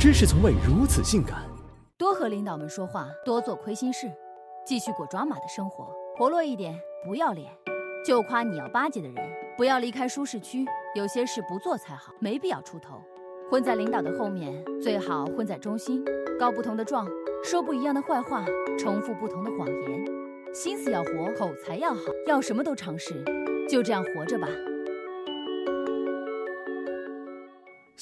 知识从未如此性感。多和领导们说话，多做亏心事，继续过抓马的生活，活络一点，不要脸。就夸你要巴结的人，不要离开舒适区，有些事不做才好，没必要出头。混在领导的后面，最好混在中心，告不同的状，说不一样的坏话，重复不同的谎言。心思要活，口才要好，要什么都尝试，就这样活着吧。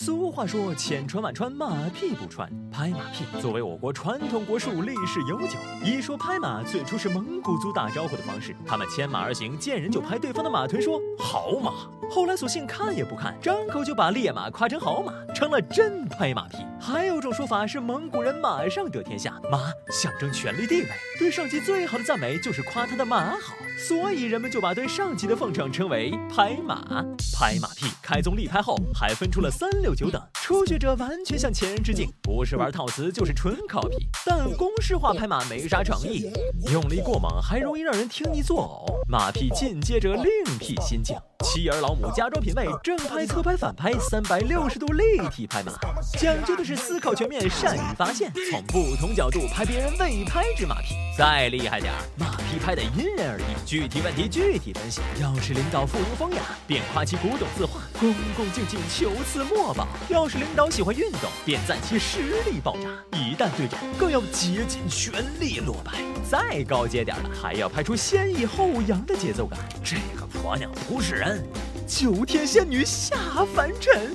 俗话说：“千穿万穿，马屁不穿。”拍马屁作为我国传统国术，历史悠久。一说拍马，最初是蒙古族打招呼的方式，他们牵马而行，见人就拍对方的马臀，说“好马”。后来索性看也不看，张口就把烈马夸成好马，成了真拍马屁。还有种说法是，蒙古人马上得天下，马象征权力地位，对上级最好的赞美就是夸他的马好，所以人们就把对上级的奉承称为拍马。拍马屁开宗立派后，还分出了三六九等。初学者完全向前人致敬，不是玩套词就是纯 copy。但公式化拍马没啥诚意，用力过猛还容易让人听你作呕。马屁进阶者另辟蹊径。妻儿老母家装品味，正拍、侧拍、反拍，三百六十度立体拍马，讲究的是思考全面，善于发现，从不同角度拍别人未拍之马屁。再厉害点儿，马屁拍得因人而异，具体问题具体分析。要是领导富有风雅，便夸其古董字画，恭恭敬敬求赐墨宝；要是领导喜欢运动，便赞其实力爆炸。一旦对战，更要竭尽全力落败。再高阶点的，还要拍出先抑后扬的节奏感。这个婆娘不是人。九天仙女下凡尘，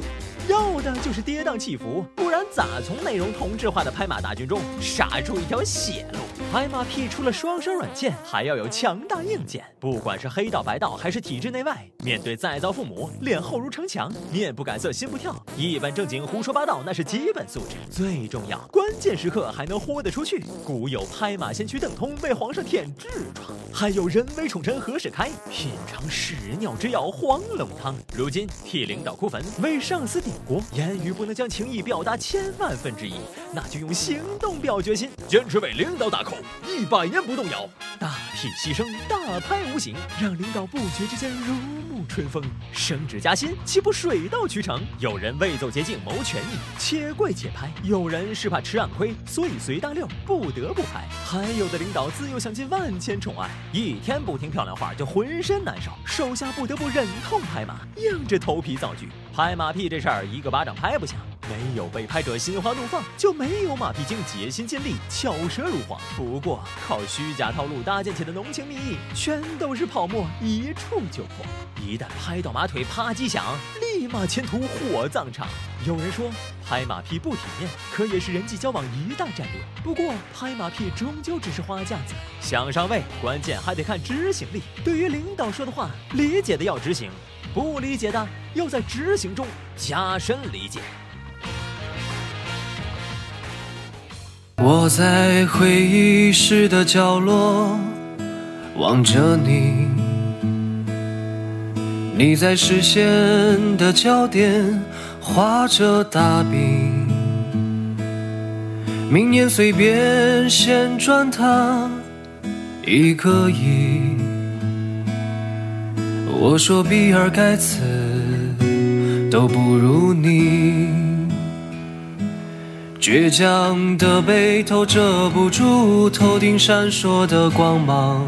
要的就是跌宕起伏，咋从内容同质化的拍马大军中杀出一条血路？拍马屁除了双生软件，还要有强大硬件。不管是黑道白道还是体制内外，面对再造父母，脸厚如城墙，面不改色心不跳，一本正经胡说八道那是基本素质。最重要，关键时刻还能豁得出去。古有拍马先驱邓通为皇上舔痔疮，还有人为宠臣何世开品尝屎尿之药黄龙汤。如今替领导哭坟，为上司顶锅，言语不能将情意表达千千万分之一，那就用行动表决心，坚持为领导打 call。一百年不动摇，大体牺牲，大拍无形，让领导不觉之间如沐春风，升职加薪岂不水到渠成？有人为走捷径谋权益，且跪且拍；有人是怕吃暗亏，所以随大溜不得不拍；还有的领导自幼享尽万千宠爱，一天不听漂亮话就浑身难受，手下不得不忍痛拍马，硬着头皮造句。拍马屁这事儿，一个巴掌拍不响。没有被拍者心花怒放，就没有马屁精竭心尽力、巧舌如簧。不过，靠虚假套路搭建起的浓情蜜意，全都是泡沫，一触就破。一旦拍到马腿啪叽响，立马前途火葬场。有人说拍马屁不体面，可也是人际交往一大战略。不过，拍马屁终究只是花架子，想上位，关键还得看执行力。对于领导说的话，理解的要执行，不理解的要在执行中加深理解。我在会议室的角落望着你，你在视线的焦点画着大饼，明年随便先转他一个亿。我说比尔盖茨都不如你。倔强的背头遮不住头顶闪烁的光芒，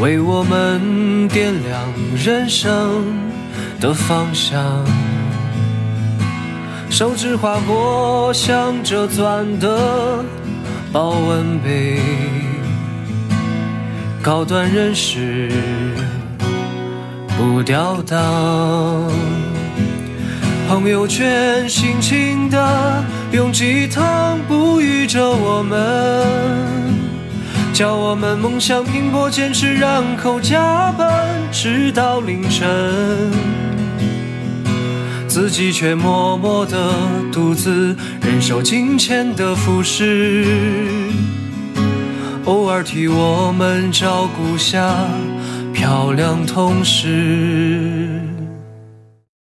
为我们点亮人生的方向。手指划过镶着钻的保温杯，高端人士不掉档。朋友圈辛勤的用鸡汤哺育着我们，教我们梦想拼搏坚持，然后加班直到凌晨，自己却默默的独自忍受金钱的腐蚀，偶尔替我们照顾下漂亮同事。